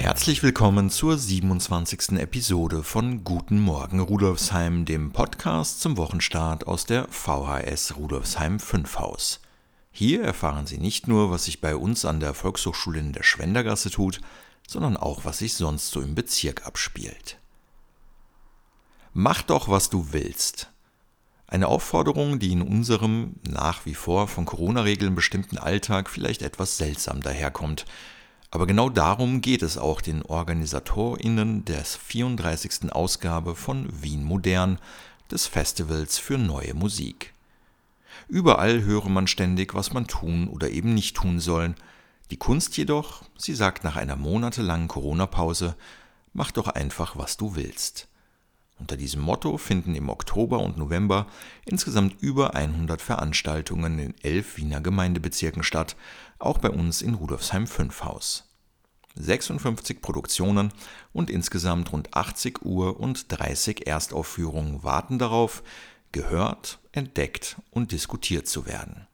Herzlich willkommen zur 27. Episode von Guten Morgen Rudolfsheim, dem Podcast zum Wochenstart aus der VHS Rudolfsheim 5 Haus. Hier erfahren Sie nicht nur, was sich bei uns an der Volkshochschule in der Schwendergasse tut, sondern auch, was sich sonst so im Bezirk abspielt. Mach doch, was du willst. Eine Aufforderung, die in unserem nach wie vor von Corona-Regeln bestimmten Alltag vielleicht etwas seltsam daherkommt – aber genau darum geht es auch den OrganisatorInnen der 34. Ausgabe von Wien Modern, des Festivals für neue Musik. Überall höre man ständig, was man tun oder eben nicht tun soll. Die Kunst jedoch, sie sagt nach einer monatelangen Corona-Pause, mach doch einfach, was du willst. Unter diesem Motto finden im Oktober und November insgesamt über 100 Veranstaltungen in elf Wiener Gemeindebezirken statt, auch bei uns in Rudolfsheim 5 Haus. 56 Produktionen und insgesamt rund 80 Uhr und 30 Erstaufführungen warten darauf, gehört, entdeckt und diskutiert zu werden.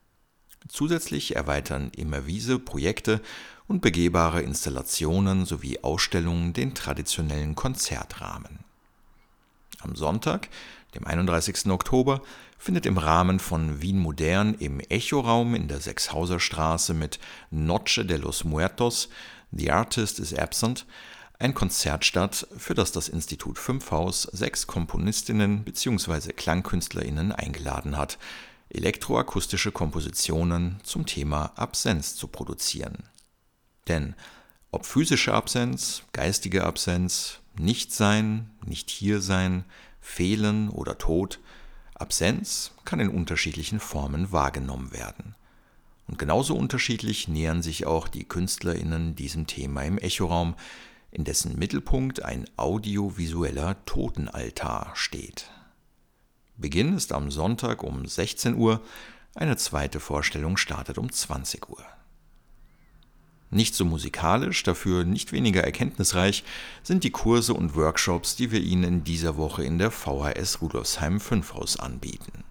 Zusätzlich erweitern Immerwiese Projekte und begehbare Installationen sowie Ausstellungen den traditionellen Konzertrahmen. Am Sonntag, dem 31. Oktober, findet im Rahmen von Wien Modern im Echoraum in der Sechshauser Straße mit Noche de los Muertos The Artist is Absent ein Konzert statt, für das das Institut 5 Haus sechs Komponistinnen bzw. KlangkünstlerInnen eingeladen hat, elektroakustische Kompositionen zum Thema Absenz zu produzieren. Denn ob physische Absenz, geistige Absenz, Nichtsein, nicht hier sein, Fehlen oder Tod, Absenz kann in unterschiedlichen Formen wahrgenommen werden. Und genauso unterschiedlich nähern sich auch die KünstlerInnen diesem Thema im Echoraum, in dessen Mittelpunkt ein audiovisueller Totenaltar steht. Beginn ist am Sonntag um 16 Uhr, eine zweite Vorstellung startet um 20 Uhr. Nicht so musikalisch, dafür nicht weniger erkenntnisreich sind die Kurse und Workshops, die wir Ihnen in dieser Woche in der VHS Rudolfsheim 5 Haus anbieten.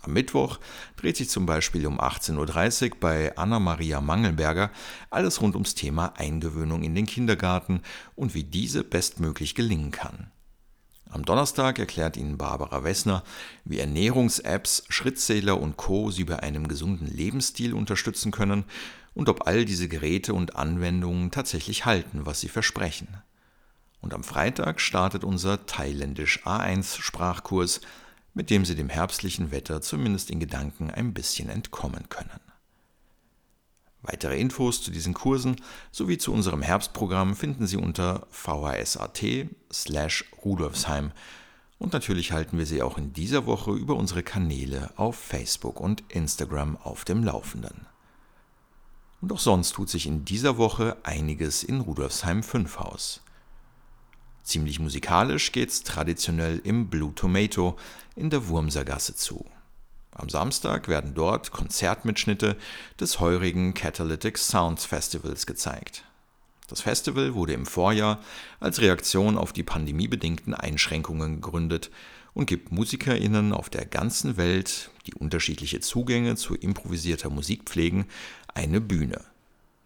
Am Mittwoch dreht sich zum Beispiel um 18.30 Uhr bei Anna-Maria Mangelberger alles rund ums Thema Eingewöhnung in den Kindergarten und wie diese bestmöglich gelingen kann. Am Donnerstag erklärt Ihnen Barbara Wessner, wie Ernährungs-Apps, Schrittzähler und Co. Sie bei einem gesunden Lebensstil unterstützen können und ob all diese Geräte und Anwendungen tatsächlich halten, was sie versprechen. Und am Freitag startet unser thailändisch A1 Sprachkurs, mit dem Sie dem herbstlichen Wetter zumindest in Gedanken ein bisschen entkommen können. Weitere Infos zu diesen Kursen sowie zu unserem Herbstprogramm finden Sie unter vhs.at slash rudolfsheim und natürlich halten wir Sie auch in dieser Woche über unsere Kanäle auf Facebook und Instagram auf dem Laufenden. Und auch sonst tut sich in dieser Woche einiges in Rudolfsheim 5 Haus. Ziemlich musikalisch geht's traditionell im Blue Tomato in der Wurmsergasse zu. Am Samstag werden dort Konzertmitschnitte des heurigen Catalytic Sounds Festivals gezeigt. Das Festival wurde im Vorjahr als Reaktion auf die pandemiebedingten Einschränkungen gegründet und gibt MusikerInnen auf der ganzen Welt, die unterschiedliche Zugänge zu improvisierter Musik pflegen, eine Bühne.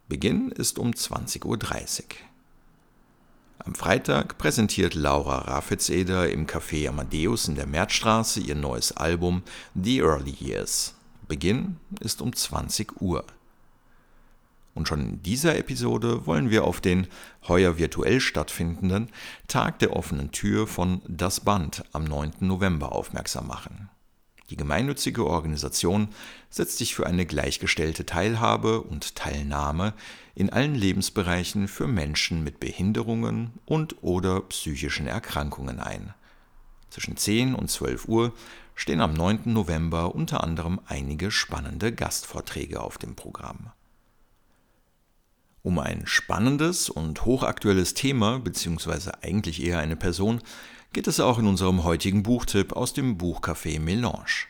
Beginn ist um 20.30 Uhr. Am Freitag präsentiert Laura Raffetseder im Café Amadeus in der Märzstraße ihr neues Album The Early Years. Beginn ist um 20 Uhr. Und schon in dieser Episode wollen wir auf den heuer virtuell stattfindenden Tag der offenen Tür von Das Band am 9. November aufmerksam machen. Die gemeinnützige Organisation setzt sich für eine gleichgestellte Teilhabe und Teilnahme in allen Lebensbereichen für Menschen mit Behinderungen und/oder psychischen Erkrankungen ein. Zwischen 10 und 12 Uhr stehen am 9. November unter anderem einige spannende Gastvorträge auf dem Programm. Um ein spannendes und hochaktuelles Thema, beziehungsweise eigentlich eher eine Person, geht es auch in unserem heutigen Buchtipp aus dem Buchcafé Melange.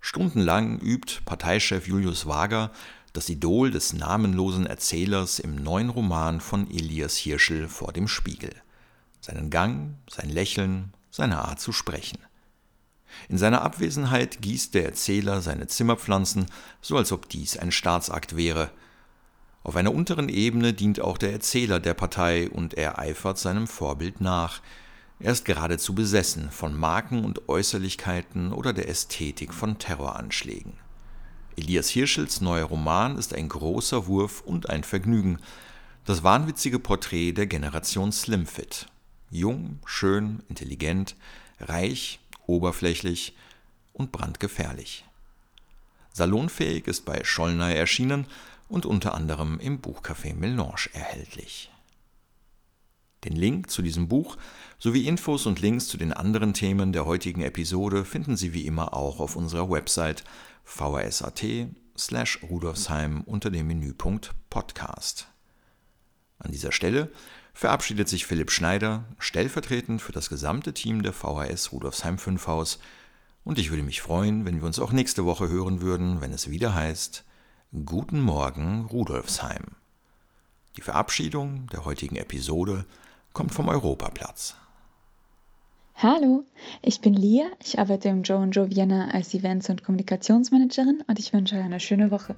Stundenlang übt Parteichef Julius Wager das Idol des namenlosen Erzählers im neuen Roman von Elias Hirschel vor dem Spiegel. Seinen Gang, sein Lächeln, seine Art zu sprechen. In seiner Abwesenheit gießt der Erzähler seine Zimmerpflanzen, so als ob dies ein Staatsakt wäre. Auf einer unteren Ebene dient auch der Erzähler der Partei und er eifert seinem Vorbild nach. Er ist geradezu besessen von Marken und Äußerlichkeiten oder der Ästhetik von Terroranschlägen. Elias Hirschels neuer Roman ist ein großer Wurf und ein Vergnügen. Das wahnwitzige Porträt der Generation Slimfit. Jung, schön, intelligent, reich, oberflächlich und brandgefährlich. Salonfähig ist bei Schollnay erschienen und unter anderem im Buchcafé Melange erhältlich. Den Link zu diesem Buch sowie Infos und Links zu den anderen Themen der heutigen Episode finden Sie wie immer auch auf unserer Website vhs.at slash rudolfsheim unter dem Menüpunkt Podcast. An dieser Stelle verabschiedet sich Philipp Schneider stellvertretend für das gesamte Team der VHS Rudolfsheim 5 Haus und ich würde mich freuen, wenn wir uns auch nächste Woche hören würden, wenn es wieder heißt Guten Morgen Rudolfsheim. Die Verabschiedung der heutigen Episode kommt vom Europaplatz. Hallo, ich bin Lia, ich arbeite im Joe Joe Vienna als Events- und Kommunikationsmanagerin und ich wünsche euch eine schöne Woche.